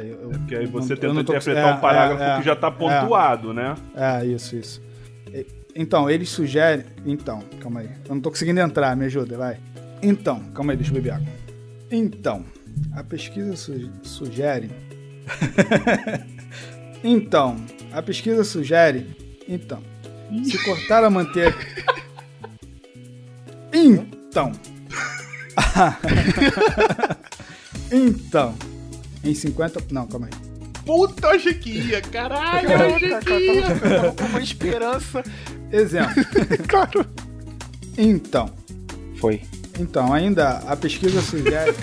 aí. Eu, É porque aí você não- tenta tô- interpretar é, um parágrafo é, que já tá é. pontuado, né? É, isso, isso. Então, eles sugerem. Então, calma aí. Eu não tô conseguindo entrar, me ajuda, vai. Então, calma aí, deixa eu beber água. Então, a pesquisa su- sugere. então, a pesquisa sugere. Então, se cortar a manteiga. Então. então. Em 50. Não, calma aí. Puta, eu achei que ia, caralho, eu achei que ia. Eu tava com uma esperança. Exemplo. Claro. Então. Foi. Então, ainda a pesquisa sugere.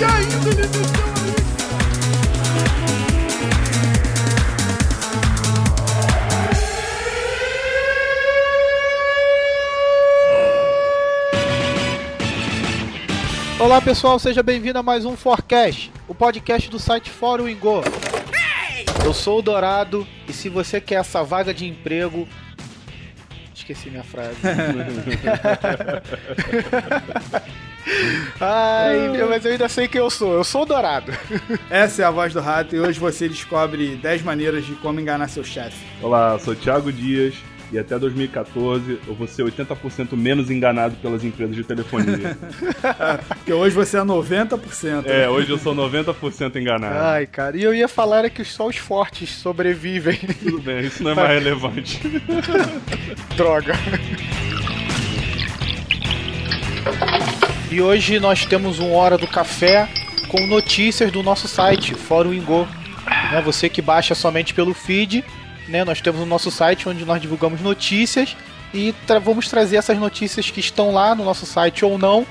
E ainda ele Olá pessoal, seja bem-vindo a mais um Forecast, o podcast do site Fórum Ingo. Eu sou o Dourado e se você quer essa vaga de emprego. Esqueci minha frase. Ai, mas eu ainda sei quem eu sou. Eu sou o Dourado. Essa é a voz do rato e hoje você descobre 10 maneiras de como enganar seu chefe. Olá, sou Thiago Dias e até 2014 eu vou ser 80% menos enganado pelas empresas de telefonia. Porque hoje você é 90%. é, hoje eu sou 90% enganado. Ai, cara, e eu ia falar é que só os fortes sobrevivem. Tudo bem, isso não é mais relevante. Droga. E hoje nós temos um Hora do Café com notícias do nosso site, Fórum Ingo. Né, você que baixa somente pelo feed, né, nós temos o nosso site onde nós divulgamos notícias e tra- vamos trazer essas notícias que estão lá no nosso site ou não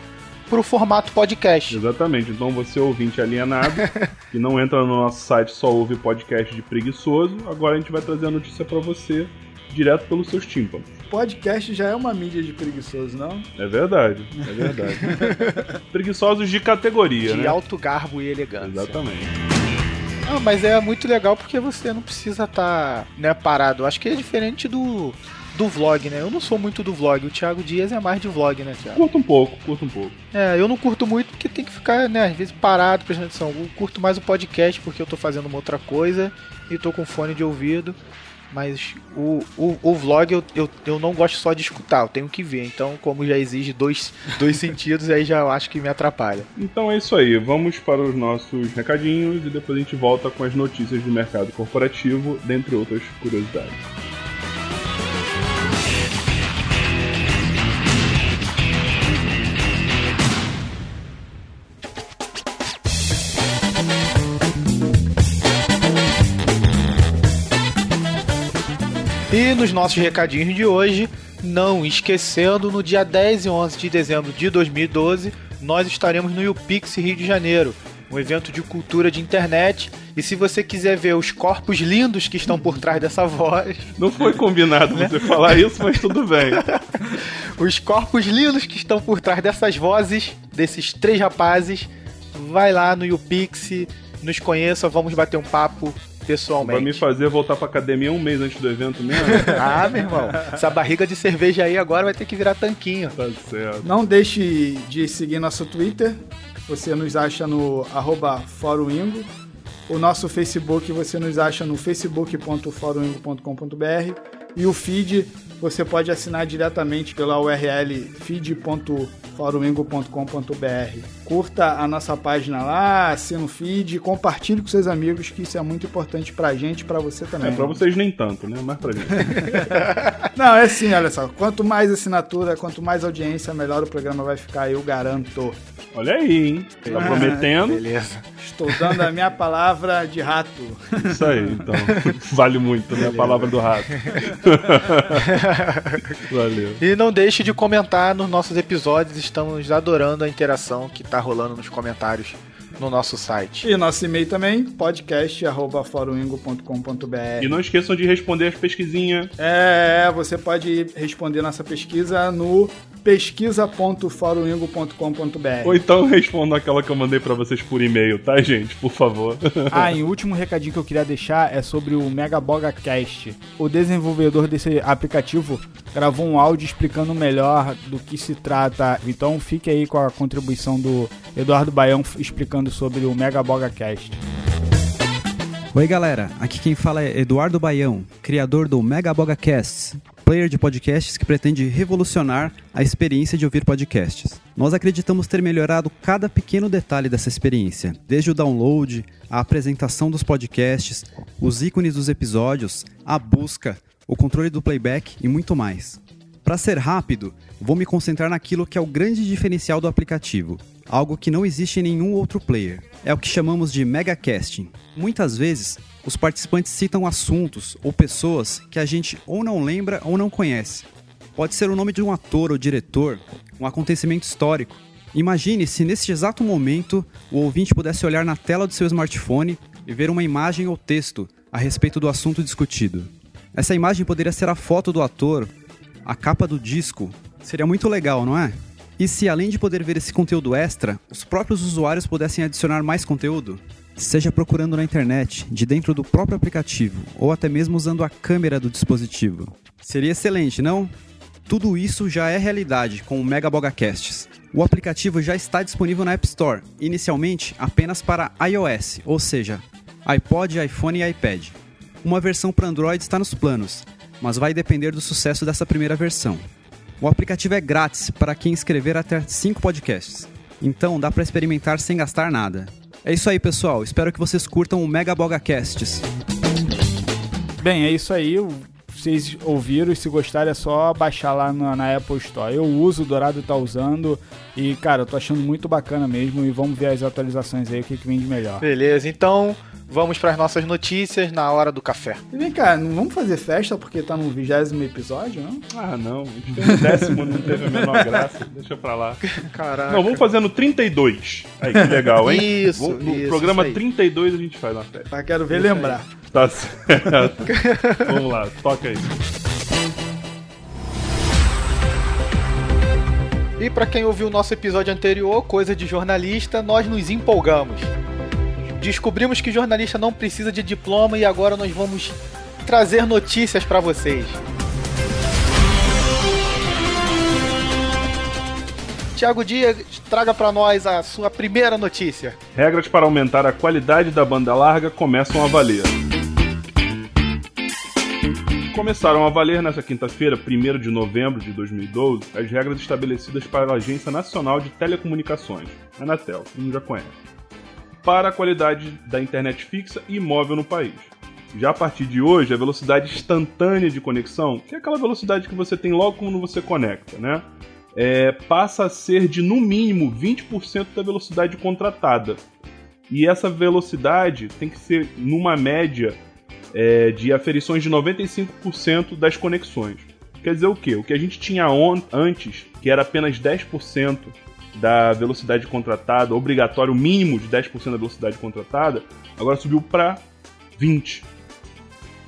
para o formato podcast. Exatamente, então você ouvinte alienado, que não entra no nosso site, só ouve podcast de preguiçoso, agora a gente vai trazer a notícia pra você direto pelos seus tímpanos. Podcast já é uma mídia de preguiçoso, não? É verdade, é verdade. Preguiçosos de categoria, De né? alto garbo e elegância. Exatamente. Ah, mas é muito legal porque você não precisa estar né, parado. Acho que é diferente do, do vlog, né? Eu não sou muito do vlog. O Thiago Dias é mais de vlog, né, Thiago? Curta um pouco, curta um pouco. É, eu não curto muito porque tem que ficar, né, às vezes parado prestando atenção. Eu curto mais o podcast porque eu tô fazendo uma outra coisa e tô com fone de ouvido. Mas o, o, o vlog eu, eu, eu não gosto só de escutar, eu tenho que ver. Então, como já exige dois, dois sentidos, aí já eu acho que me atrapalha. Então é isso aí, vamos para os nossos recadinhos e depois a gente volta com as notícias do mercado corporativo, dentre outras curiosidades. E nos nossos recadinhos de hoje, não esquecendo, no dia 10 e 11 de dezembro de 2012, nós estaremos no UPix Rio de Janeiro, um evento de cultura de internet. E se você quiser ver os corpos lindos que estão por trás dessa voz, Não foi combinado você falar isso, mas tudo bem. os corpos lindos que estão por trás dessas vozes, desses três rapazes, vai lá no UPix, nos conheça, vamos bater um papo pessoalmente. Vai me fazer voltar pra academia um mês antes do evento mesmo? Ah, meu irmão, essa barriga de cerveja aí agora vai ter que virar tanquinho. tá certo. Não deixe de seguir nosso Twitter. Você nos acha no arroba Fórumingo. O nosso Facebook você nos acha no facebook.forumingo.com.br. E o feed você pode assinar diretamente pela URL feed.forumingo.com.br. Curta a nossa página lá, assina o feed, compartilhe com seus amigos, que isso é muito importante pra gente e pra você também. É, pra vocês nem tanto, né? Mas pra gente. Não, é assim, olha só. Quanto mais assinatura, quanto mais audiência, melhor o programa vai ficar, eu garanto. Olha aí, hein? Tá prometendo. Beleza. Estou dando a minha palavra de rato. Isso aí, então. Vale muito, né? A palavra do rato. Valeu. E não deixe de comentar nos nossos episódios, estamos adorando a interação que tá rolando nos comentários no nosso site. E nosso e-mail também, podcast.forumingo.com.br. E não esqueçam de responder as pesquisinhas. É, você pode responder nossa pesquisa no pesquisa.foroingo.com.br. Ou então respondo aquela que eu mandei pra vocês por e-mail, tá, gente? Por favor. Ah, e o último recadinho que eu queria deixar é sobre o Megaboga Cast. O desenvolvedor desse aplicativo gravou um áudio explicando melhor do que se trata. Então fique aí com a contribuição do Eduardo Baião explicando sobre o Megaboga Cast. Oi galera, aqui quem fala é Eduardo Baião, criador do Megaboga Casts, player de podcasts que pretende revolucionar a experiência de ouvir podcasts. Nós acreditamos ter melhorado cada pequeno detalhe dessa experiência, desde o download, a apresentação dos podcasts, os ícones dos episódios, a busca, o controle do playback e muito mais. Para ser rápido, vou me concentrar naquilo que é o grande diferencial do aplicativo, algo que não existe em nenhum outro player. É o que chamamos de megacasting. Muitas vezes, os participantes citam assuntos ou pessoas que a gente ou não lembra ou não conhece. Pode ser o nome de um ator ou diretor, um acontecimento histórico. Imagine se nesse exato momento o ouvinte pudesse olhar na tela do seu smartphone e ver uma imagem ou texto a respeito do assunto discutido. Essa imagem poderia ser a foto do ator, a capa do disco. Seria muito legal, não é? E se além de poder ver esse conteúdo extra, os próprios usuários pudessem adicionar mais conteúdo? Seja procurando na internet, de dentro do próprio aplicativo, ou até mesmo usando a câmera do dispositivo. Seria excelente, não? Tudo isso já é realidade com o Mega Bogacasts. O aplicativo já está disponível na App Store, inicialmente apenas para iOS, ou seja, iPod, iPhone e iPad. Uma versão para Android está nos planos, mas vai depender do sucesso dessa primeira versão. O aplicativo é grátis para quem escrever até 5 podcasts. Então dá para experimentar sem gastar nada. É isso aí, pessoal. Espero que vocês curtam o Mega Bogacasts. Bem, é isso aí. Vocês ouviram e se gostarem é só baixar lá na, na Apple Store. Eu uso, o Dourado tá usando e, cara, eu tô achando muito bacana mesmo e vamos ver as atualizações aí, o que, que vem de melhor. Beleza, então vamos para as nossas notícias na hora do café. E vem cá, não vamos fazer festa porque tá no vigésimo episódio, não? Ah, não. O décimo não teve a menor graça. Deixa pra lá. Caraca. Não, vamos fazer no 32. Aí, que legal, hein? Isso, Vamos- No isso, programa isso aí. 32 a gente faz uma festa. Mas quero ver lembrar. Tá certo. vamos lá, toca aí. E para quem ouviu o nosso episódio anterior, Coisa de Jornalista, nós nos empolgamos. Descobrimos que jornalista não precisa de diploma e agora nós vamos trazer notícias para vocês. Tiago Dias, traga para nós a sua primeira notícia. Regras para aumentar a qualidade da banda larga começam a valer. Começaram a valer nesta quinta-feira, 1 de novembro de 2012, as regras estabelecidas para a Agência Nacional de Telecomunicações, Anatel, todo mundo já conhece, para a qualidade da internet fixa e móvel no país. Já a partir de hoje, a velocidade instantânea de conexão, que é aquela velocidade que você tem logo quando você conecta, né? É, passa a ser de no mínimo 20% da velocidade contratada. E essa velocidade tem que ser numa média é, de aferições de 95% das conexões. Quer dizer o quê? O que a gente tinha antes, que era apenas 10% da velocidade contratada, obrigatório mínimo de 10% da velocidade contratada, agora subiu para 20%.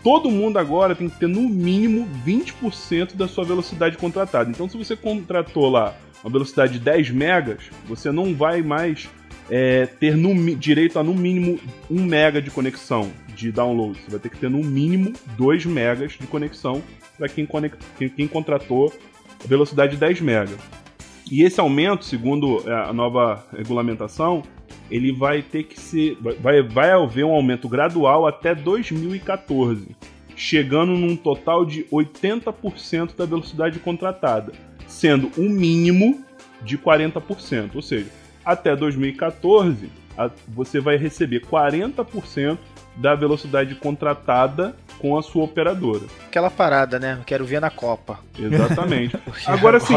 Todo mundo agora tem que ter no mínimo 20% da sua velocidade contratada. Então, se você contratou lá uma velocidade de 10 megas, você não vai mais é, ter no direito a no mínimo 1 mega de conexão de download. Você vai ter que ter no mínimo 2 megas de conexão para quem, quem, quem contratou a velocidade de 10 mega. E esse aumento, segundo é, a nova regulamentação, ele vai ter que ser. Vai, vai haver um aumento gradual até 2014, chegando num total de 80% da velocidade contratada, sendo um mínimo de 40%. Ou seja, até 2014 a- você vai receber 40% da velocidade contratada com a sua operadora. Aquela parada, né? Quero ver na Copa. Exatamente. Porque Agora sim,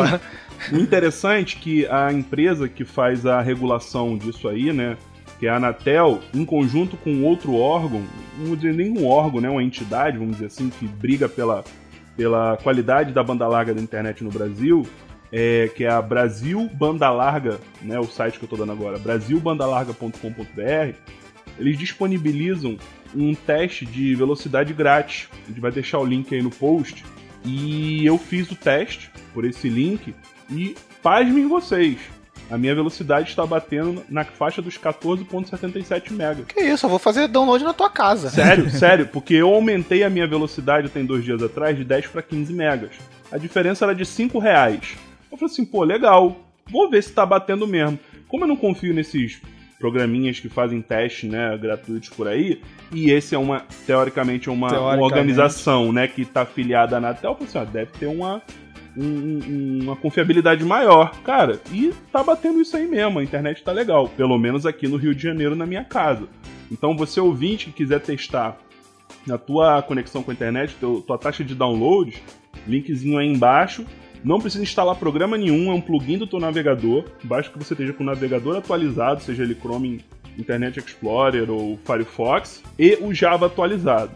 o interessante é que a empresa que faz a regulação disso aí, né, que é a Anatel, em conjunto com outro órgão, não vou dizer nem um órgão, né, uma entidade, vamos dizer assim, que briga pela, pela qualidade da banda larga da internet no Brasil, é, que é a Brasil Banda Larga, né, o site que eu estou dando agora, brasilbandalarga.com.br, eles disponibilizam um teste de velocidade grátis. A gente vai deixar o link aí no post. E eu fiz o teste por esse link E pasmem vocês, a minha velocidade está batendo na faixa dos 14.77 MB. Que isso, eu vou fazer download na tua casa. Sério, sério, porque eu aumentei a minha velocidade tem dois dias atrás de 10 para 15 megas. A diferença era de 5 reais. Eu falei assim, pô, legal, vou ver se tá batendo mesmo. Como eu não confio nesses programinhas que fazem teste, né, gratuitos por aí, e esse é uma, teoricamente, uma, uma Teoricamente. organização, né, que tá afiliada na Anatel, assim, ó, deve ter uma, um- um- uma confiabilidade maior. Cara, e tá batendo isso aí mesmo, a internet tá legal, pelo menos aqui no Rio de Janeiro, na minha casa. Então, você ouvinte que quiser testar na tua conexão com a internet, teu, tua taxa de download, linkzinho aí embaixo. Não precisa instalar programa nenhum, é um plugin do teu navegador. Basta que você esteja com o navegador atualizado, seja ele Chrome, Internet Explorer ou Firefox, e o Java atualizado.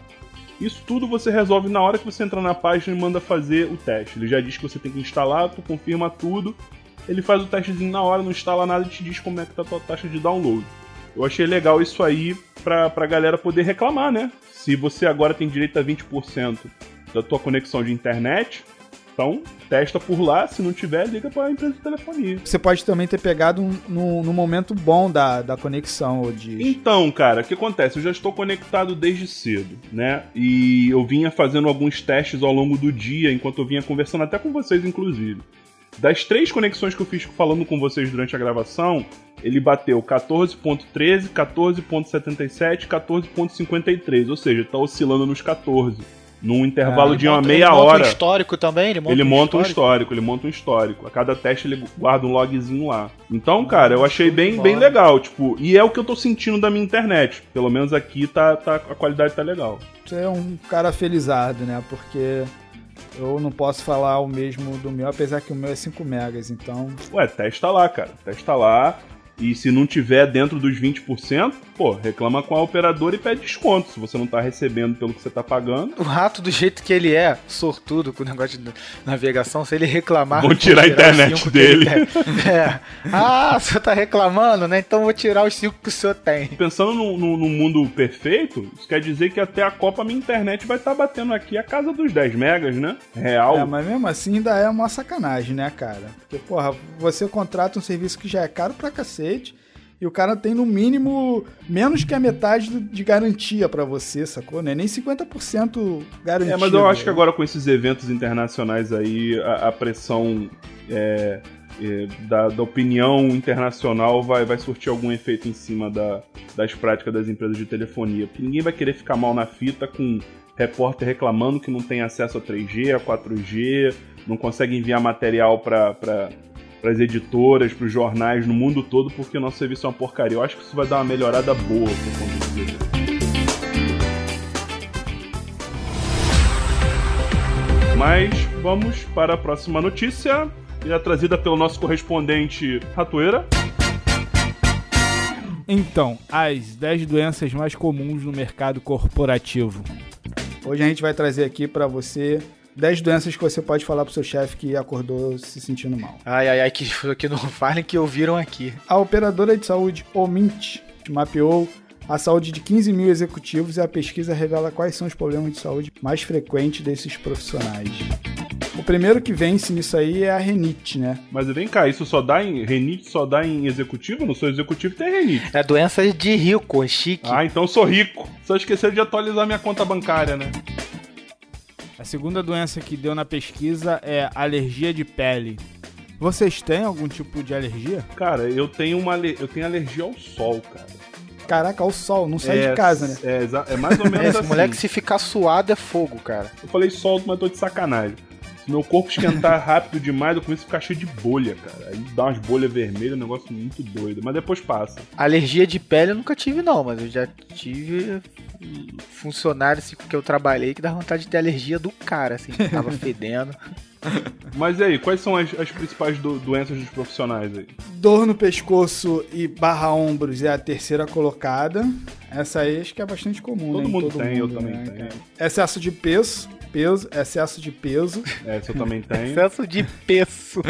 Isso tudo você resolve na hora que você entra na página e manda fazer o teste. Ele já diz que você tem que instalar, tu confirma tudo, ele faz o testezinho na hora, não instala nada e te diz como é que tá a tua taxa de download. Eu achei legal isso aí pra, pra galera poder reclamar, né? Se você agora tem direito a 20% da tua conexão de internet, então testa por lá, se não tiver, liga pra empresa de telefonia. Você pode também ter pegado um, no, no momento bom da, da conexão, ou de... Então, cara, o que acontece? Eu já estou conectado desde cedo, né? E eu vinha fazendo alguns testes ao longo do dia, enquanto eu vinha conversando até com vocês, inclusive. Das três conexões que eu fiz falando com vocês durante a gravação, ele bateu 14.13, 14.77, 14.53, ou seja, tá oscilando nos 14. Num intervalo Ah, de uma Monta- meia ele monta hora. um histórico também? Ele monta, ele um, monta um histórico? histórico, ele monta um histórico. A cada teste ele guarda um logzinho lá. Então, cara, eu achei bem, bem legal, tipo, e é o que eu tô sentindo da minha internet. Pelo menos aqui tá, tá a qualidade tá legal. Você é um cara felizardo, né? Porque eu não posso falar o mesmo do meu, apesar que o meu é 5 megas, então... Ué, testa lá, cara. Testa lá. E se não tiver dentro dos 20%, pô, reclama com a operadora e pede desconto. Se você não tá recebendo pelo que você tá pagando. O rato, do jeito que ele é, sortudo com o negócio de navegação, se ele reclamar. Vão vou tirar a internet dele. tem. É. Ah, o senhor tá reclamando, né? Então vou tirar os 5 que o senhor tem. Pensando no, no- no mundo perfeito, isso quer dizer que até a Copa minha internet vai estar batendo aqui a casa dos 10 megas, né? Real. É, mas mesmo assim ainda é uma sacanagem, né, cara? Porque, porra, você contrata um serviço que já é caro pra cacete e o cara tem no mínimo menos que a metade de garantia pra você, sacou? Não é nem 50% garantia. É, mas eu acho que agora com esses eventos internacionais aí, a, a pressão é, é, da, da opinião internacional vai, vai surtir algum efeito em cima da- das práticas das empresas de telefonia. Porque ninguém vai querer ficar mal na fita com repórter reclamando que não tem acesso a 3G, a 4G, não consegue enviar material para as editoras, para os jornais no mundo todo, porque o nosso serviço é uma porcaria. Eu acho que isso vai dar uma melhorada boa por conta disso. Mas vamos para a próxima notícia, que é trazida pelo nosso correspondente Ratoeira. Então, as 10 doenças mais comuns no mercado corporativo. Hoje a gente vai trazer aqui pra você 10 doenças que você pode falar pro seu chefe que acordou se sentindo mal. Ai, ai, ai, que, que não falem que ouviram aqui. A operadora de saúde Omint mapeou a saúde de 15 mil executivos e a pesquisa revela quais são os problemas de saúde mais frequentes desses profissionais. O primeiro que vence nisso aí é a renite, né? Mas vem cá, isso só dá em. Renite só dá em executivo? Não sou executivo tem renite. É doença de rico, é chique. Ah, então eu sou rico. Só esquecer de atualizar minha conta bancária, né? A segunda doença que deu na pesquisa é alergia de pele. Vocês têm algum tipo de alergia? Cara, eu tenho uma eu tenho alergia ao sol, cara. Caraca, ao sol, não sai É, de casa, né? É, é mais ou menos É, esse assim. moleque se ficar suado é fogo, cara. Eu falei sol, mas tô de sacanagem. Meu corpo esquentar rápido demais, eu começo a ficar cheio de bolha, cara. Aí dá umas bolhas vermelhas, um negócio muito doido. Mas depois passa. Alergia de pele eu nunca tive, não, mas eu já tive funcionário assim, que eu trabalhei que dá vontade de ter alergia do cara, assim, que tava fedendo. Mas e aí, quais são as, as principais do- doenças dos profissionais aí? Dor no pescoço e barra ombros é a terceira colocada. Essa aí acho que é bastante comum, Todo né? em mundo tem, eu também né, tenho. cara? Excesso de peso, peso, excesso de peso. Essa eu também tenho. Excesso de peso.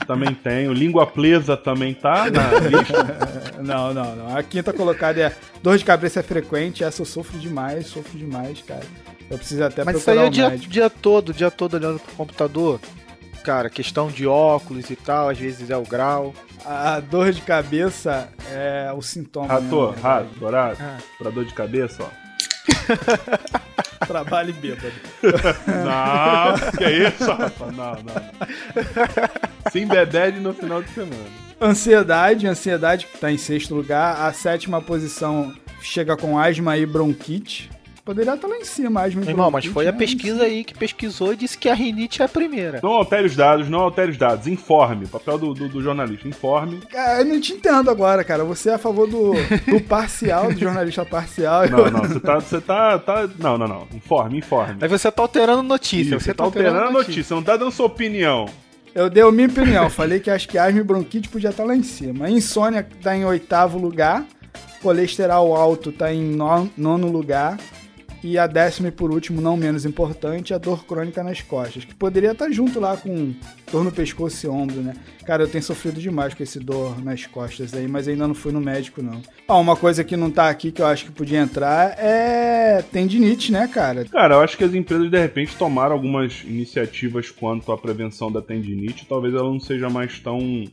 Eu também tenho. Língua presa também tá na lista. não, não, não. A quinta colocada é dor de cabeça é frequente. Essa eu sofro demais, sofro demais, cara. Eu preciso até Mas isso aí procurar é o o dia, dia todo, o dia todo olhando pro computador. cara? Questão de óculos e tal, às vezes é o grau. A dor de cabeça é o sintoma. Rato, mesmo, né, rato, dourado. Ah. Pra dor de cabeça, ó. Trabalho e bêbado. Não, que é isso, rapaz? Não, não. Sim, bebede no final de semana. Ansiedade, ansiedade que tá em sexto lugar. A sétima posição chega com asma e bronquite. Poderia estar lá em cima, asma Meu irmão, mas foi a né? pesquisa aí que pesquisou e disse que a rinite é a primeira. Não altere os dados, não altere os dados. Informe. Papel do, do, do jornalista. Informe. Cara, eu não te entendo agora, cara. Você é a favor do, do parcial, do jornalista parcial. Eu- Não, não. Você tá. Você tá, tá. Não, não, não. Informe, informe. Aí você tá alterando notícia. Isso, você tá alterando a notícia, não tá dando sua opinião. Eu dei a minha opinião. Falei que acho que asma e bronquite podia estar lá em cima. Insônia tá em oitavo lugar. Colesterol alto tá em no- nono lugar. E a décima e por último, não menos importante, a dor crônica nas costas. Que poderia estar junto lá com dor no pescoço e ombro, né? Cara, eu tenho sofrido demais com esse dor nas costas aí, mas ainda não fui no médico, não. Ó, uma coisa que não tá aqui que eu acho que podia entrar é tendinite, né, cara? Cara, eu acho que as empresas de repente tomaram algumas iniciativas quanto à prevenção da tendinite. Talvez ela não seja mais tão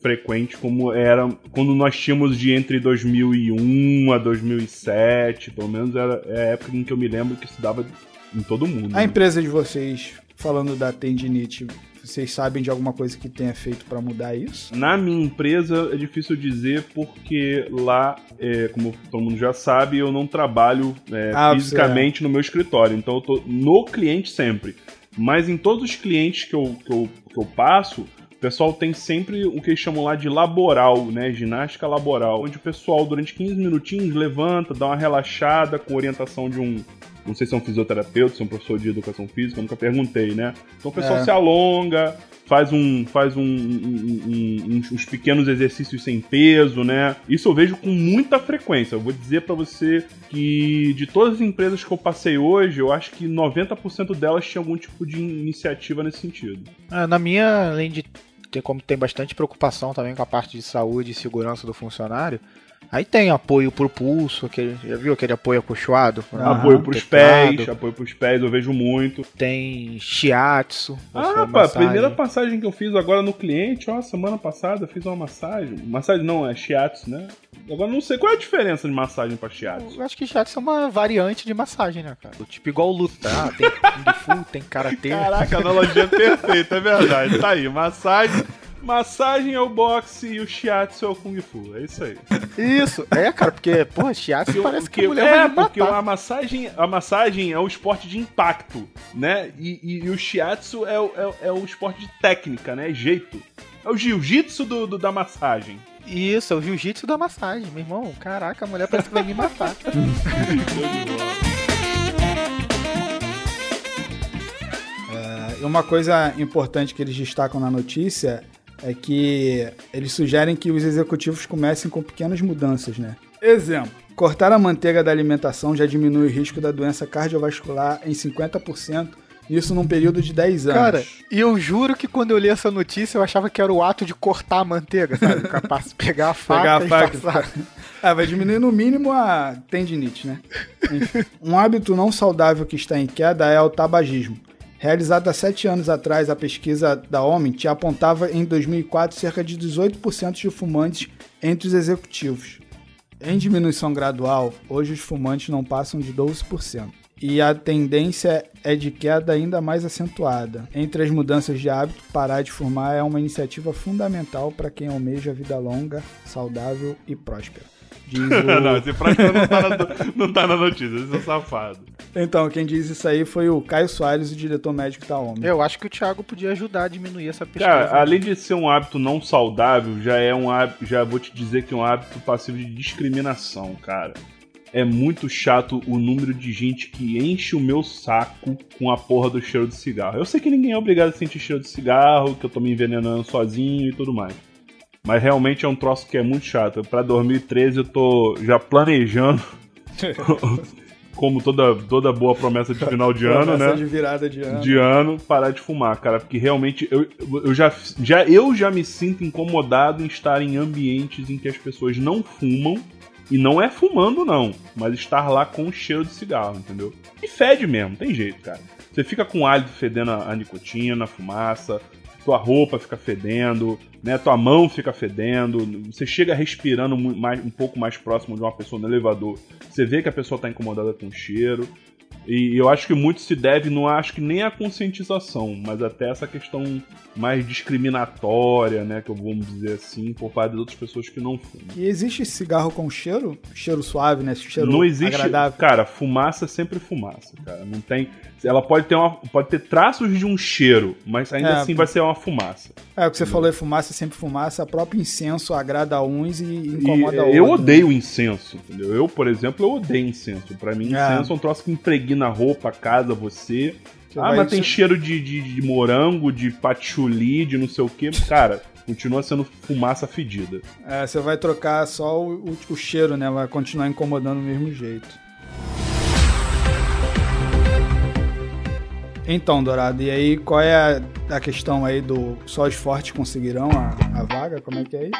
frequente como era quando nós tínhamos de entre 2001 a 2007. Pelo menos era é a época em que eu me lembro que se dava em todo mundo. A né? empresa de vocês, falando da tendinite, vocês sabem de alguma coisa que tenha feito pra mudar isso? Na minha empresa é difícil dizer porque lá, é, como todo mundo já sabe, eu não trabalho é, Ah, fisicamente no meu escritório. Então eu tô no cliente sempre. Mas em todos os clientes que eu, que eu, que eu passo, pessoal tem sempre o que eles chamam lá de laboral, né? Ginástica laboral. Onde o pessoal, durante 15 minutinhos, levanta, dá uma relaxada com orientação de um. Não sei se é um fisioterapeuta, se é um professor de educação física, nunca perguntei, né? Então o pessoal É. se alonga, faz um faz um, um- um- uns, pequenos exercícios sem peso, né? Isso eu vejo com muita frequência. Eu vou dizer pra você que de todas as empresas que eu passei hoje, eu acho que 90% delas tinham algum tipo de iniciativa nesse sentido. Ah, na minha, além de ter como tem bastante preocupação também com a parte de saúde e segurança do funcionário, aí tem apoio pro pulso, aquele, já viu aquele apoio acolchoado? Aham. apoio pros teclado. pés, apoio pros pés, eu vejo muito. Tem shiatsu. Ah, massagem. primeira passagem que eu fiz agora no cliente, ó, semana passada, eu fiz uma massagem. Massagem não, é shiatsu, né? Agora não sei qual é a diferença de massagem pra shiatsu. Eu acho que shiatsu é uma variante de massagem, né, cara? Tipo igual luta. Ah, tem kung fu, tem karatê. Caraca, a analogia é perfeita, é verdade. Tá aí, massagem. Massagem é o boxe e o shiatsu é o kung fu. É isso aí. Isso. É, cara, porque, porra, shiatsu Porque, parece que porque- a mulher é, porque matar. a massagem, a massagem é o esporte de impacto, né? E, e- e o shiatsu é, o- é o- é o esporte de técnica, né? Jeito. É o jiu-jitsu do, do- da massagem. Isso, é o jiu-jitsu da massagem, meu irmão. Caraca, a mulher parece que vai me matar. E uma coisa importante que eles destacam na notícia é que eles sugerem que os executivos comecem com pequenas mudanças, né? Exemplo: cortar a manteiga da alimentação já diminui o risco da doença cardiovascular em 50%, isso num período de 10 anos. Cara, e eu juro que quando eu li essa notícia eu achava que era o ato de cortar a manteiga, sabe? Capaz de pegar a faca Pegar a e faca. passar. Ah, vai diminuir no mínimo a tendinite, né? Enfim. Um hábito não saudável que está em queda é o tabagismo. Realizada há sete anos atrás, a pesquisa da Omint apontava em 2004 cerca de 18% de fumantes entre os executivos. Em diminuição gradual, hoje os fumantes não passam de 12%. E a tendência é de queda ainda mais acentuada. Entre as mudanças de hábito, parar de fumar é uma iniciativa fundamental para quem almeja vida longa, saudável e próspera. Diz o- não, esse prático não tá, na, não tá na notícia, esse é safado. Então, quem diz isso aí foi o Caio Soares, o diretor médico da OMI. Eu acho que o Thiago podia ajudar a diminuir essa pesquisa. Cara, além de ser um hábito não saudável, já é um hábito, já vou te dizer que é um hábito passivo de discriminação, cara. É muito chato o número de gente que enche o meu saco com a porra do cheiro de cigarro. Eu sei que ninguém é obrigado a sentir cheiro de cigarro, que eu tô me envenenando sozinho e tudo mais. Mas realmente é um troço que é muito chato. Pra 2013 eu tô já planejando, como toda, toda boa promessa de final de ano, Promessa né? de virada de ano. de ano parar de fumar, cara, porque realmente eu, eu, já, já, eu já me sinto incomodado em estar em ambientes em que as pessoas não fumam E não é fumando, não, mas estar lá com o cheiro de cigarro, entendeu? E fede mesmo, tem jeito, cara. Você fica com o hálito fedendo a, a nicotina, a fumaça, tua roupa fica fedendo, né? Tua mão fica fedendo, você chega respirando mais, um pouco mais próximo de uma pessoa no elevador, você vê que a pessoa está incomodada com o cheiro. E eu acho que muito se deve, não acho que nem a conscientização, mas até essa questão mais discriminatória, né, que eu vou dizer assim, por parte de outras pessoas que não fumam. E existe cigarro com cheiro? Cheiro suave, né? Cheiro não existe, agradável. cara, fumaça é sempre fumaça, cara. Não tem, ela pode ter uma, pode ter traços de um cheiro, mas ainda É, assim vai ser uma fumaça. É, o que você falou é fumaça, é sempre fumaça. O próprio incenso agrada uns e incomoda E, outros. eu né? odeio incenso, entendeu? Eu, por exemplo, eu odeio incenso. Pra mim, É. incenso é um troço que impregna a roupa, a casa, você. Ah, mas tem cheiro de, de, de morango, de patchouli, de não sei o que. Cara, continua sendo fumaça fedida. É, você vai trocar só o, o- o cheiro, né? Vai continuar incomodando do mesmo jeito. Então, Dourado, e aí qual é a, a questão aí do só os fortes conseguirão a, a vaga? Como é que é aí?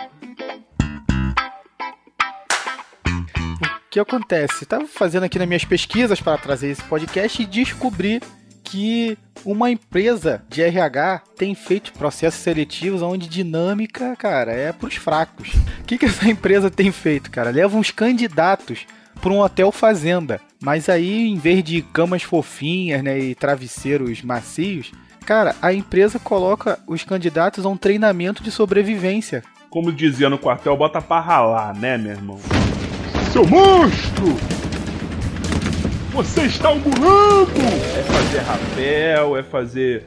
Que acontece? Estava fazendo aqui nas minhas pesquisas para trazer esse podcast e descobri que uma empresa de RH tem feito processos seletivos onde dinâmica, cara, é pros fracos. O que, que essa empresa tem feito, cara? Leva uns candidatos para um hotel fazenda, mas aí em vez de camas fofinhas, né, e travesseiros macios, cara, a empresa coloca os candidatos a um treinamento de sobrevivência. Como dizia no quartel, bota pra ralar, né, meu irmão? Seu monstro! Você está ambulando! É fazer rapel, é fazer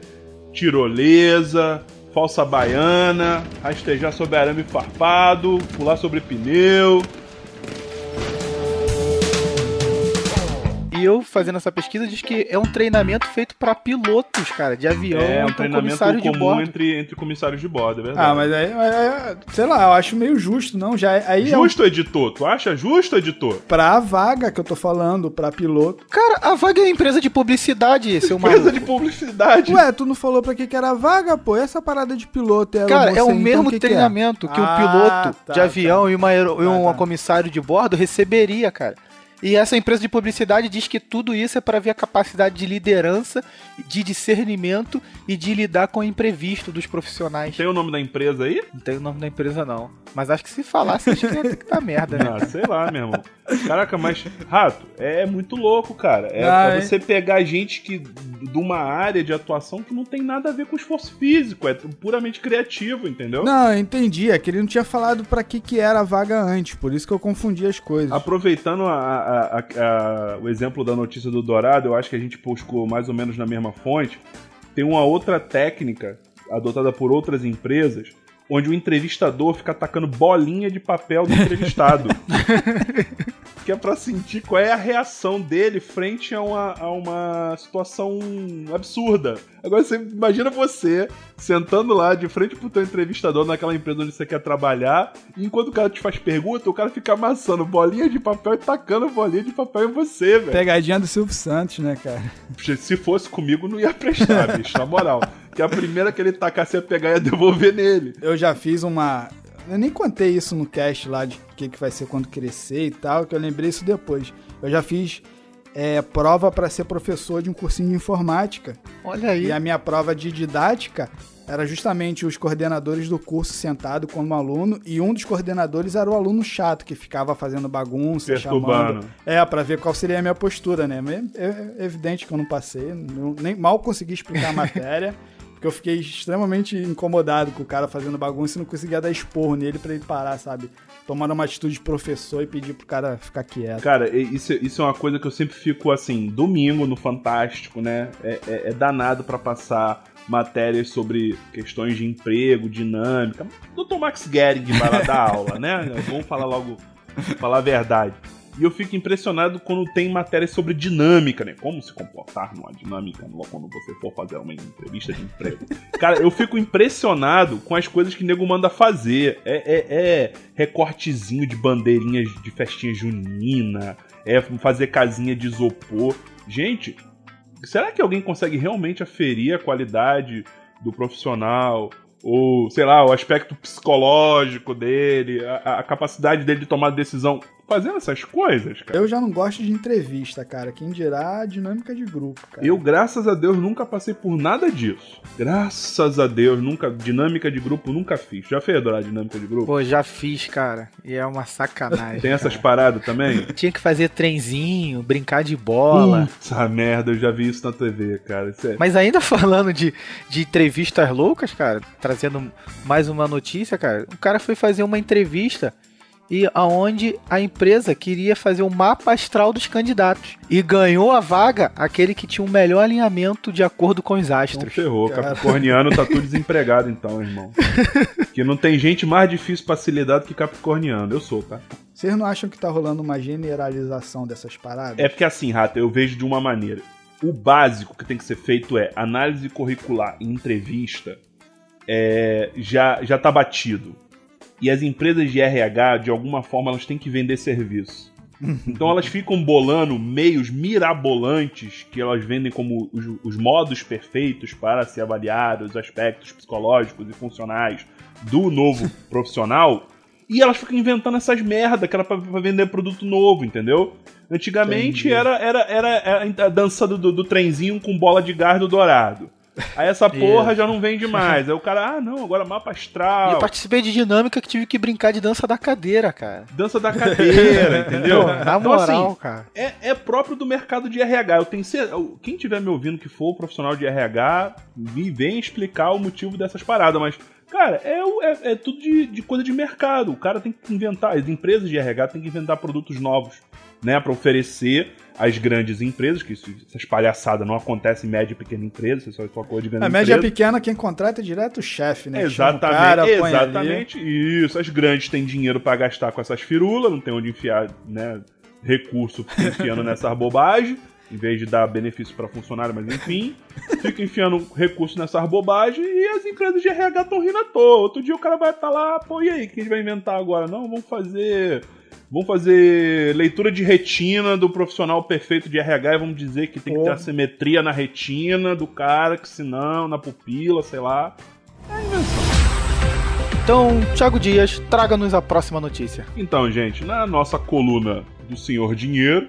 tirolesa, falsa baiana, rastejar sobre arame farpado, pular sobre pneu. E eu fazendo essa pesquisa diz que é um treinamento feito para pilotos, cara, de avião, é um treinamento comissário de comum bordo. entre, entre comissários de bordo, é verdade. Ah, mas aí, mas aí, sei lá, eu acho meio justo, não? Já é- aí é um, Justo, editor? Tu acha justo, editor? pra vaga que eu tô falando, pra piloto. Cara, a vaga é empresa de publicidade, seu Empresa maluco. de publicidade. Ué, tu não falou pra que que era vaga, pô? Essa parada de piloto era Cara, você, é o então, mesmo que que é? treinamento que, um Ah, piloto tá, de avião tá. e, uma e Tá, um tá. comissário de bordo receberia, cara. E essa empresa de publicidade diz que tudo isso é para ver a capacidade de liderança, de discernimento e de lidar com o imprevisto dos profissionais. Tem o nome da empresa aí? Não tem o nome da empresa, não. Mas acho que se falasse, acho que ia ter que dar merda, né? Ah, sei lá, meu irmão. Caraca, mas, Rato, é muito louco, cara. É, Ah, é é? você pegar gente que de uma área de atuação que não tem nada a ver com esforço físico, é puramente criativo, entendeu? Não, eu entendi. É que ele não tinha falado pra que que era a vaga antes. Por isso que eu confundi as coisas. Aproveitando a- a- a- a- o exemplo da notícia do Dourado, eu acho que a gente buscou mais ou menos na mesma fonte. Tem uma outra técnica adotada por outras empresas, onde o entrevistador fica atacando bolinha de papel do entrevistado. que é pra sentir qual é a reação dele frente a uma, a uma situação absurda. Agora você imagina você sentando lá de frente pro teu entrevistador naquela empresa onde você quer trabalhar, e enquanto o cara te faz pergunta, o cara fica amassando bolinha de papel e tacando bolinha de papel em você, velho. Pegadinha do Silvio Santos, né, cara? Se fosse comigo, não ia prestar, bicho, na moral. Que a primeira que ele tacasse ia pegar e ia devolver nele. Eu já fiz uma. Eu nem contei isso no cast lá de o que, que vai ser quando crescer e tal, que eu lembrei isso depois. Eu já fiz é, prova pra ser professor de um cursinho de informática. Olha aí. E a minha prova de didática era justamente os coordenadores do curso sentado como aluno e um dos coordenadores era o aluno chato que ficava fazendo bagunça, Perturbando. chamando. É, pra ver qual seria a minha postura, né? Mas É, é evidente que eu não passei, não- nem mal consegui explicar a matéria. Porque eu fiquei extremamente incomodado com o cara fazendo bagunça e não conseguia dar esporro nele pra ele parar, sabe? Tomando uma atitude de professor e pedir pro cara ficar quieto. Cara, isso, isso é uma coisa que eu sempre fico assim, domingo no Fantástico, né? É, é- é danado pra passar matérias sobre questões de emprego, dinâmica. Dr. Max Gehrig vai lá dar aula, né? Vamos falar logo, falar a verdade. E eu fico impressionado quando tem matérias sobre dinâmica, né? Como se comportar numa dinâmica quando você for fazer uma entrevista de emprego. Cara, eu fico impressionado com as coisas que o nego manda fazer. É, é- é recortezinho de bandeirinhas de festinha junina, é fazer casinha de isopor. Gente, será que alguém consegue realmente aferir a qualidade do profissional? Ou, sei lá, o aspecto psicológico dele, a, a capacidade dele de tomar decisão fazendo essas coisas, cara. Eu já não gosto de entrevista, cara. Quem dirá a dinâmica de grupo, cara. Eu, graças a Deus, nunca passei por nada disso. Graças a Deus, nunca. Dinâmica de grupo nunca fiz. Já fez, Dora, dinâmica de grupo? Pô, já fiz, cara. E é uma sacanagem. Tem essas paradas também? Tinha que fazer trenzinho, brincar de bola. Essa merda, eu já vi isso na TV, cara. É... Mas ainda falando de, de entrevistas loucas, cara, trazendo mais uma notícia, cara. O cara foi fazer uma entrevista e aonde a empresa queria fazer o mapa astral dos candidatos e ganhou a vaga aquele que tinha o melhor alinhamento de acordo com os Então astros. ferrou. Cara. Capricorniano tá tudo desempregado, então, irmão. que não tem gente mais difícil pra se lidar do que Capricorniano. Eu sou, tá? Vocês não acham que tá rolando uma generalização dessas paradas? É porque assim, Rata, eu vejo de uma maneira. O básico que tem que ser feito é análise curricular em entrevista é, já, já tá batido. E as empresas de RH, de alguma forma, elas têm que vender serviço. Então elas ficam bolando meios mirabolantes que elas vendem como os, os modos perfeitos para se avaliar os aspectos psicológicos e funcionais do novo profissional. E elas ficam inventando essas merda que era pra, pra vender produto novo, entendeu? Antigamente Entendi. era, era, era, era a dança do, do, do trenzinho com bola de gás do dourado. Aí essa porra já não vende mais. Aí o cara, ah, não, agora mapa E astral. eu participei de dinâmica que tive que brincar de dança da cadeira, cara. Dança da cadeira, entendeu? Na Então, moral, assim, cara. é, é próprio do mercado de RH. Eu tenho certeza. Quem tiver me ouvindo que for profissional de RH, me vem explicar o motivo dessas paradas, mas. Cara, é, o- é, é tudo de, de coisa de mercado. O cara tem que inventar, as empresas de RH têm que inventar produtos novos, né, Pra oferecer às grandes empresas, que isso, essas palhaçadas não acontecem em média e pequena empresa, isso é só coisa de grande A média empresa. pequena, quem contrata é direto o chefe, né? Exatamente, cara, exatamente isso. As grandes têm dinheiro pra gastar com essas firulas, não tem onde enfiar, né, recurso enfiando nessas bobagens, em vez de dar benefício pra funcionário, mas enfim, fica enfiando recurso nessas bobagens e as empresas de RH estão rindo à toa. Outro dia o cara vai estar lá, pô, e aí, o que a gente vai inventar agora? Não, vamos fazer Vamos fazer leitura de retina do profissional perfeito de RH e vamos dizer que tem que ter Porra. assimetria na retina do cara, que senão, na pupila, sei lá. Então, Thiago Dias, traga-nos a próxima notícia. Então, gente, na nossa coluna do Senhor Dinheiro.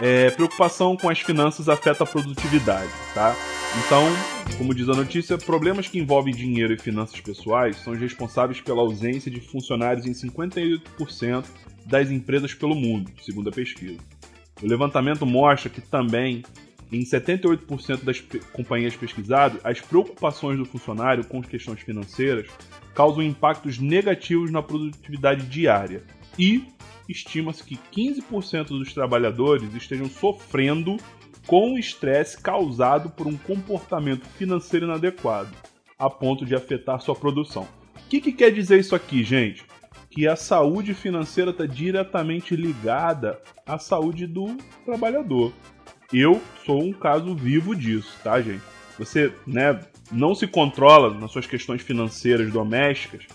É, preocupação com as finanças afeta a produtividade, tá? Então, como diz a notícia, problemas que envolvem dinheiro e finanças pessoais são os responsáveis pela ausência de funcionários em 58% das empresas pelo mundo, segundo a pesquisa. O levantamento mostra que também, em 78% das pe- companhias pesquisadas, as preocupações do funcionário com as questões financeiras causam impactos negativos na produtividade diária. E estima-se que 15% dos trabalhadores estejam sofrendo com o estresse causado por um comportamento financeiro inadequado, a ponto de afetar sua produção. O que, que quer dizer isso aqui, gente? Que a saúde financeira está diretamente ligada à saúde do trabalhador. Eu sou um caso vivo disso, tá, gente? Você, né, não se controla nas suas questões financeiras domésticas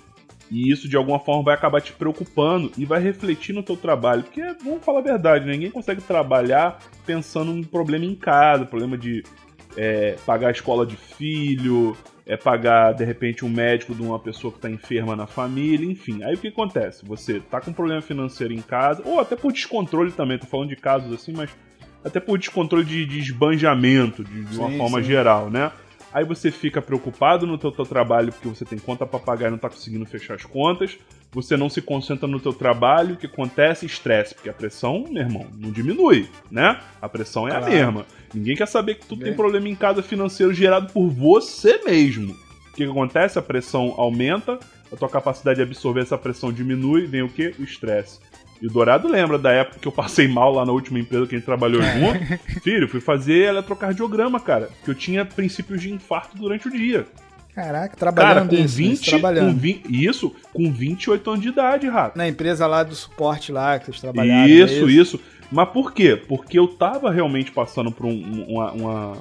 e isso de alguma forma vai acabar te preocupando e vai refletir no teu trabalho. Porque, vamos falar a verdade, né? ninguém consegue trabalhar pensando num problema em casa, problema de é, pagar a escola de filho, é pagar de repente um médico de uma pessoa que está enferma na família, enfim. Aí o que acontece? Você tá com um problema financeiro em casa, ou até por descontrole também, tô falando de casos assim, mas até por descontrole de, de esbanjamento, de, de uma Sim, forma sim. geral, né? Aí você fica preocupado no teu, teu trabalho porque você tem conta pra pagar e não tá conseguindo fechar as contas. Você não se concentra no teu trabalho, o que acontece? Estresse, porque a pressão, meu irmão, não diminui, né? A pressão é a mesma. Ninguém quer saber que tu tem Bem. problema em casa financeiro gerado por você mesmo. O que, que acontece? A pressão aumenta, a tua capacidade de absorver essa pressão diminui, vem o quê? O estresse. E o Dourado lembra da época que eu passei mal lá na última empresa que a gente trabalhou junto. Filho, fui fazer eletrocardiograma, cara. Porque eu tinha princípios de infarto durante o dia. Caraca, Cara, trabalhando com isso, 20, trabalhando. com 20. Isso, com 28 anos de idade, rato. Na empresa lá do suporte lá que vocês trabalharam. Isso, é isso. Mas por quê? Porque eu tava realmente passando por um- uma, uma,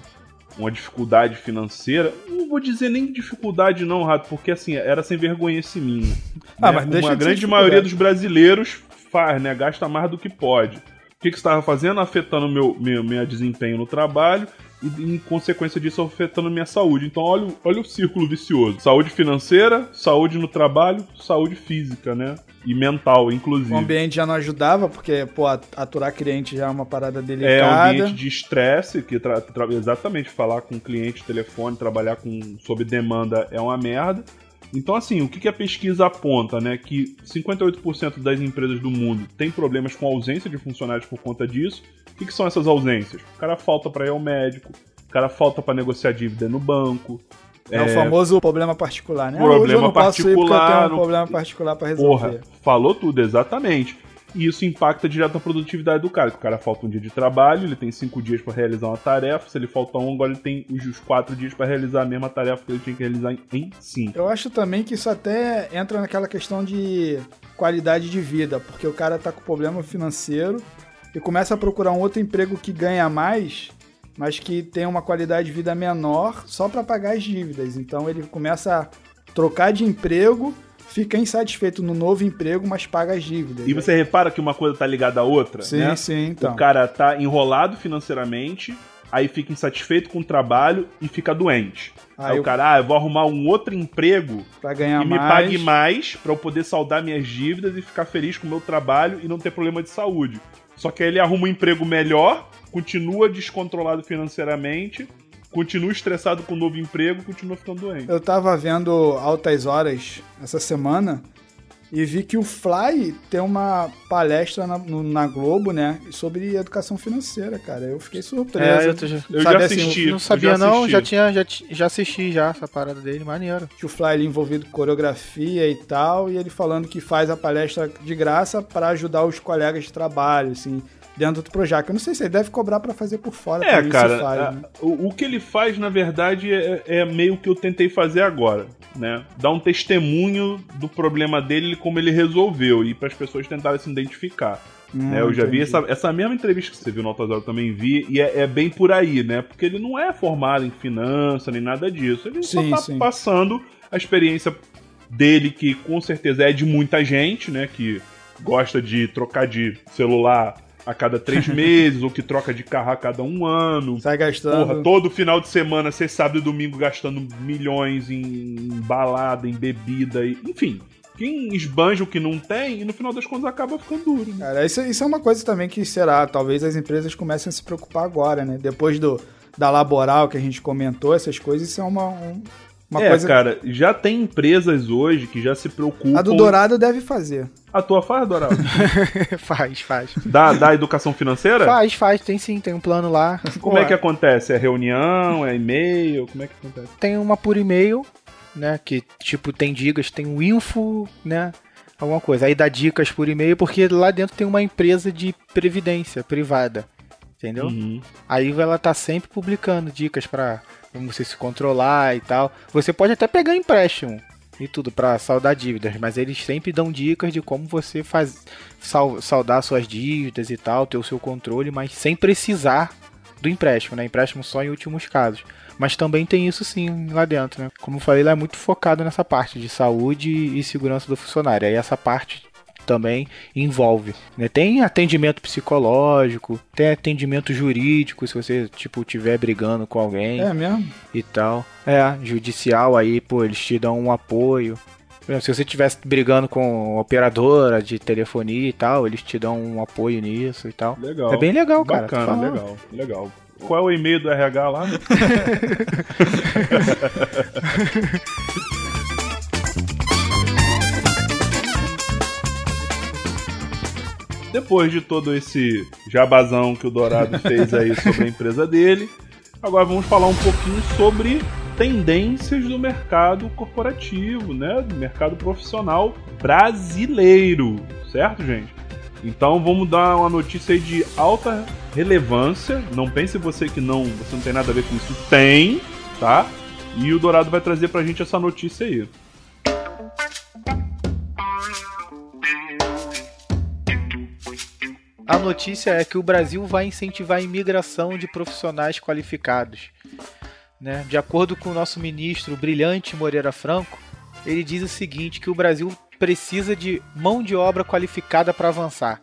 uma dificuldade financeira. Não vou dizer nem dificuldade, não, Rato, porque assim, era sem vergonha minha. Ah, né? mas deixa Uma de ser grande maioria dos brasileiros faz, né? Gasta mais do que pode. O que, que você estava fazendo? Afetando meu, meu, meu desempenho no trabalho e, em consequência disso, afetando minha saúde. Então, olha, o- olha o círculo vicioso: saúde financeira, saúde no trabalho, saúde física, né? E mental, inclusive. O ambiente já não ajudava, porque, pô, at- aturar cliente já é uma parada É um delicada. ambiente de estresse, que exatamente falar com cliente, telefone, trabalhar com sob demanda é uma merda. Então, assim, o que, a pesquisa aponta, né? Que 58% das empresas do mundo têm problemas com ausência de funcionários por conta disso. O que, são essas ausências? O cara falta para ir ao médico, o cara falta para negociar dívida no banco. É, o famoso problema particular, né? Ah, Problema Hoje eu não posso ir porque eu particular, tenho um problema particular pra resolver. Porra, falou tudo, exatamente. E isso impacta direto na produtividade do cara. O cara falta um dia de trabalho, ele tem cinco dias pra realizar uma tarefa. Se ele falta um, agora ele tem os quatro dias pra realizar a mesma tarefa que ele tinha que realizar em cinco. Eu acho também que isso até entra naquela questão de qualidade de vida, porque o cara tá com problema financeiro e começa a procurar um outro emprego que ganha mais, mas que tem uma qualidade de vida menor só para pagar as dívidas. Então ele começa a trocar de emprego, fica insatisfeito no novo emprego, mas paga as dívidas. E você repara que uma coisa tá ligada à outra, Sim, né? sim, então. O cara tá enrolado financeiramente, aí fica insatisfeito com o trabalho e fica doente. Aí, Aí o o- cara, ah, eu vou arrumar um outro emprego Pra ganhar e me mais. pague mais pra eu poder saldar minhas dívidas e ficar feliz com o meu trabalho e não ter problema de saúde. Só que aí ele arruma um emprego melhor, continua descontrolado financeiramente, continua estressado com o novo emprego, continua ficando doente. Eu tava vendo Altas Horas essa semana e vi que o Fly tem uma palestra na, no- na Globo, né, sobre educação financeira, cara. Eu fiquei surpreso. É, eu já- Eu já assim, assisti. Não eu sabia já não, assisti. já tinha, já, já assisti já essa parada dele, maneiro. que o Fly ali envolvido com coreografia e tal, e ele falando que faz a palestra de graça para ajudar os colegas de trabalho, assim, dentro do Projac. Eu não sei se ele deve cobrar para fazer por fora, É, cara, faz, a- né? o, o que ele faz, na verdade, é, é meio que eu tentei fazer agora, né? Dar um testemunho do problema dele e como ele resolveu, e para as pessoas tentarem se identificar. Hum, né? Eu já vi entendi. essa, essa mesma entrevista que você viu no Altas Horas, eu também vi, e é, é bem por aí, né? Porque ele não é formado em finança nem nada disso. Ele Sim, só tá sim. passando a experiência dele, que com certeza é de muita gente, né? Que gosta de trocar de celular a cada três meses, ou que troca de carro a cada um ano. Sai gastando. Porra, todo final de semana, ser sábado e domingo, gastando milhões em, em balada, em bebida, e, enfim. Quem esbanja o que não tem, e no final das contas acaba ficando duro, né? Cara, isso, isso é uma coisa também que será, talvez as empresas comecem a se preocupar agora, né? Depois do, da laboral que a gente comentou, essas coisas, isso é uma, um- uma é, coisa cara, já tem empresas hoje que já se preocupam. A do Dourado deve fazer. A tua faz, Dourado? faz, faz. da, da educação financeira? Faz, faz, tem sim, tem um plano lá. Como é que acontece? É reunião? É e-mail? Como é que acontece? Tem uma por e-mail, né? Que tipo tem dicas, tem o info, né? Alguma coisa. Aí dá dicas por e-mail, porque lá dentro tem uma empresa de previdência privada. Entendeu? Uhum. Aí ela tá sempre publicando dicas pra como você se controlar e tal. Você pode até pegar empréstimo e tudo pra saldar dívidas, mas eles sempre dão dicas de como você faz sal- saldar suas dívidas e tal, ter o seu controle, mas sem precisar do empréstimo, né? Empréstimo só em últimos casos. Mas também tem isso sim lá dentro, né? Como eu falei, lá é muito focado nessa parte de saúde e segurança do funcionário. Aí essa parte também envolve. Né? Tem atendimento psicológico, tem atendimento jurídico, se você, tipo, tiver brigando com alguém É mesmo? e tal. É, judicial aí, pô, eles te dão um apoio. Exemplo, se você estivesse brigando com operadora de telefonia e tal, eles te dão um apoio nisso e tal. Legal. É bem legal, cara. Bacana, legal, legal. Qual é o e-mail do RH lá? Depois de todo esse jabazão que o Dourado fez aí sobre a empresa dele, agora vamos falar um pouquinho sobre tendências do mercado corporativo, né? Do mercado profissional brasileiro, certo, gente? Então vamos dar uma notícia aí de alta relevância. Não pense você que não, você não tem nada a ver com isso. Tem, tá? E o Dourado vai trazer pra gente essa notícia aí. A notícia é que o Brasil vai incentivar a imigração de profissionais qualificados. Né? De acordo com o nosso ministro brilhante Moreira Franco, ele diz o seguinte: que o Brasil precisa de mão de obra qualificada para avançar.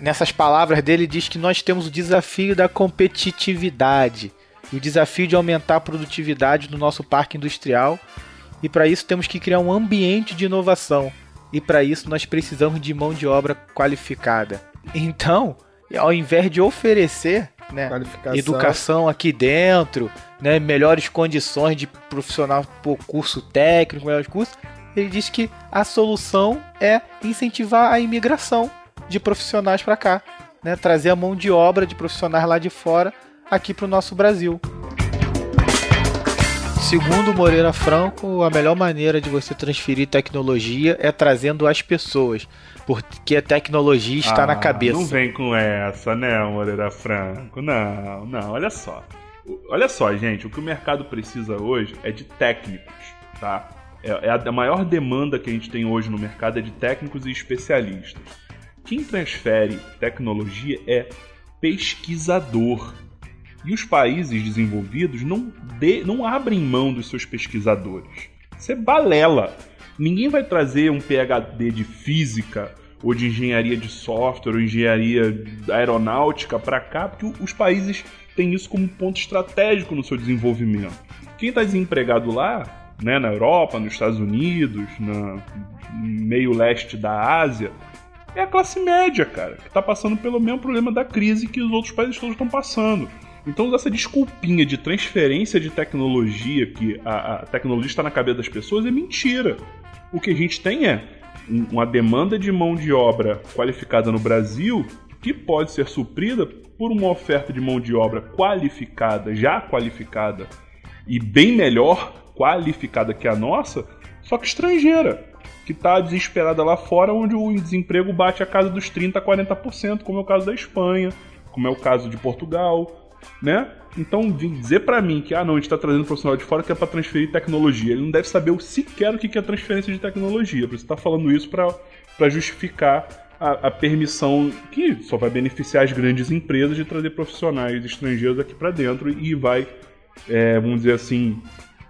Nessas palavras dele, diz que nós temos o desafio da competitividade. e o desafio de aumentar a produtividade do nosso parque industrial. E para isso temos que criar um ambiente de inovação. E para isso nós precisamos de mão de obra qualificada. Então, ao invés de oferecer né, educação aqui dentro, né, melhores condições de profissional por curso técnico, melhores cursos, ele diz que a solução é incentivar a imigração de profissionais para cá, né, trazer a mão de obra de profissionais lá de fora aqui para o nosso Brasil. Segundo Moreira Franco, a melhor maneira de você transferir tecnologia é trazendo as pessoas, porque a tecnologia está na Ah, cabeça. Não vem com essa, né, Moreira Franco? Não, não, olha só. Olha só, gente, o que o mercado precisa hoje é de técnicos, tá? É, é a maior demanda que a gente tem hoje no mercado é de técnicos e especialistas. Quem transfere tecnologia é pesquisador. E os países desenvolvidos não, dê- não abrem mão dos seus pesquisadores. É balela. Ninguém vai trazer um PhD de física ou de engenharia de software ou engenharia aeronáutica para cá, porque os países têm isso como ponto estratégico no seu desenvolvimento. Quem está desempregado lá, né, na Europa, nos Estados Unidos, no meio leste da Ásia, é a classe média, cara, que tá passando pelo mesmo problema da crise que os outros países todos estão passando. Então, essa desculpinha de transferência de tecnologia, que a, a tecnologia está na cabeça das pessoas, é mentira. O que a gente tem é um- uma demanda de mão de obra qualificada no Brasil que pode ser suprida por uma oferta de mão de obra qualificada, já qualificada, e bem melhor qualificada que a nossa, só que estrangeira, que está desesperada lá fora, onde o desemprego bate a casa dos 30% a 40%, como é o caso da Espanha, como é o caso de Portugal, né? Então, dizer para mim que ah, não, a gente está trazendo profissional de fora que é para transferir tecnologia, ele não deve saber sequer o que é transferência de tecnologia, isso está falando isso para justificar a, a permissão que só vai beneficiar as grandes empresas de trazer profissionais estrangeiros aqui para dentro e vai é, vamos dizer assim,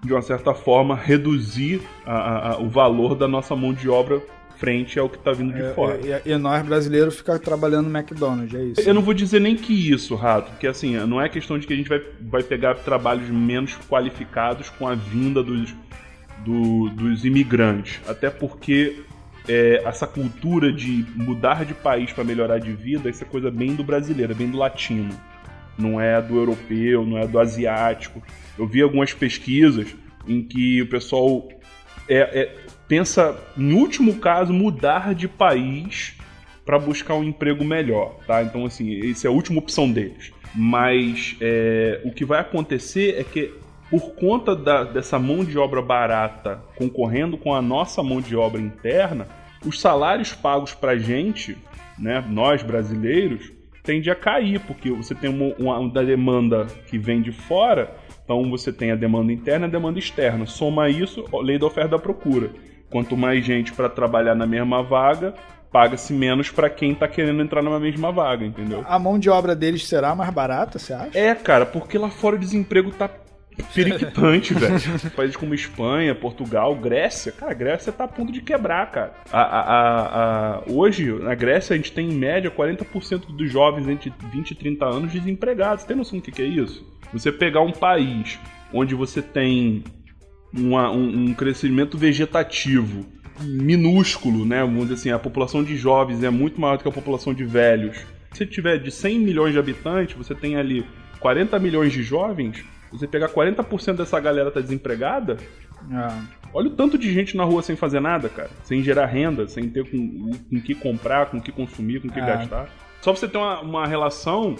de uma certa forma, reduzir a- a- o valor da nossa mão de obra frente ao que está vindo de fora. E, e- e nós brasileiros ficamos trabalhando no McDonald's, é isso. Eu não vou dizer nem que isso, Rato, porque assim, não é questão de que a gente vai, vai pegar trabalhos menos qualificados com a vinda dos, do- dos imigrantes. Até porque é, essa cultura de mudar de país para melhorar de vida, isso é coisa bem do brasileiro, é bem do latino. Não é do europeu, não é do asiático. Eu vi algumas pesquisas em que o pessoal é- é- pensa, em último caso, mudar de país para buscar um emprego melhor, tá? Então, assim, essa é a última opção deles. Mas é, o que vai acontecer é que, por conta da- dessa mão de obra barata concorrendo com a nossa mão de obra interna, os salários pagos pra gente, né, nós brasileiros, tende a cair, porque você tem uma, uma- uma demanda que vem de fora, então você tem a demanda interna e a demanda externa. Soma isso, lei da oferta e da procura. Quanto mais gente para trabalhar na mesma vaga, paga-se menos para quem tá querendo entrar numa mesma vaga, entendeu? A mão de obra deles será mais barata, você acha? É, cara, porque lá fora o desemprego tá periquitante, velho. Países como Espanha, Portugal, Grécia. Cara, a Grécia tá a ponto de quebrar, cara. A, a- a- hoje, na Grécia, a gente tem em média 40% dos jovens entre 20 e 30 anos desempregados. Tem noção do que, que é isso? Você pegar um país onde você tem uma- um, um crescimento vegetativo minúsculo, né? Vamos dizer assim, a população de jovens é muito maior do que a população de velhos. Se tiver de 100 milhões de habitantes, você tem ali 40 milhões de jovens, você pegar 40% dessa galera tá desempregada, Ah, olha o tanto de gente na rua sem fazer nada, cara. Sem gerar renda, sem ter com o que comprar, com o que consumir, com o que Ah. gastar. Só pra você ter uma, uma relação,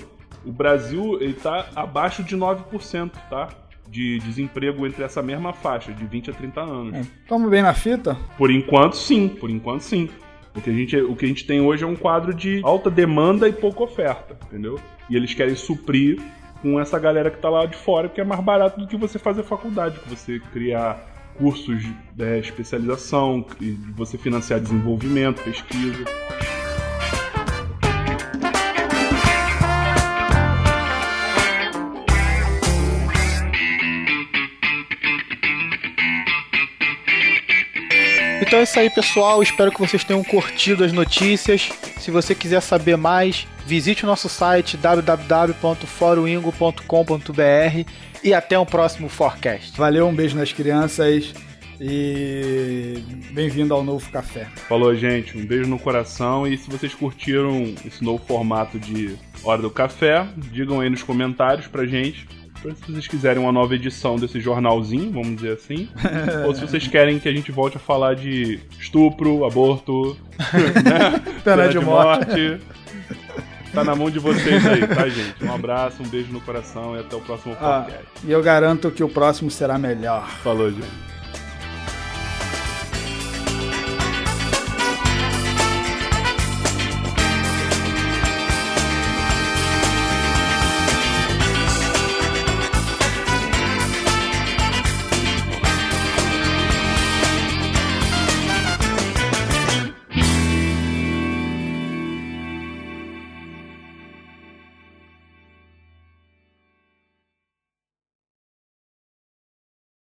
o Brasil ele tá abaixo de 9%, tá? De desemprego entre essa mesma faixa, de 20 a 30 anos. Tamo bem na fita? Por enquanto, sim. Por enquanto, sim. O que, a gente, o que a gente tem hoje é um quadro de alta demanda e pouca oferta, entendeu? E eles querem suprir com essa galera que tá lá de fora, que é mais barato do que você fazer faculdade, que você criar cursos de é, especialização, você financiar desenvolvimento, pesquisa. Então é isso aí, pessoal. Espero que vocês tenham curtido as notícias. Se você quiser saber mais, Visite o nosso site www.foroingo.com.br e até o próximo Forecast. Valeu, um beijo nas crianças e bem-vindo ao novo café. Falou, gente. Um beijo no coração. E se vocês curtiram esse novo formato de Hora do Café, digam aí nos comentários pra gente. Se vocês quiserem uma nova edição desse jornalzinho, vamos dizer assim. Ou se vocês querem que a gente volte a falar de estupro, aborto, né? Pena de morte. Tá na mão de vocês aí, tá, gente? Um abraço, um beijo no coração e até o próximo Ah, podcast. e eu garanto que o próximo será melhor. Falou, gente.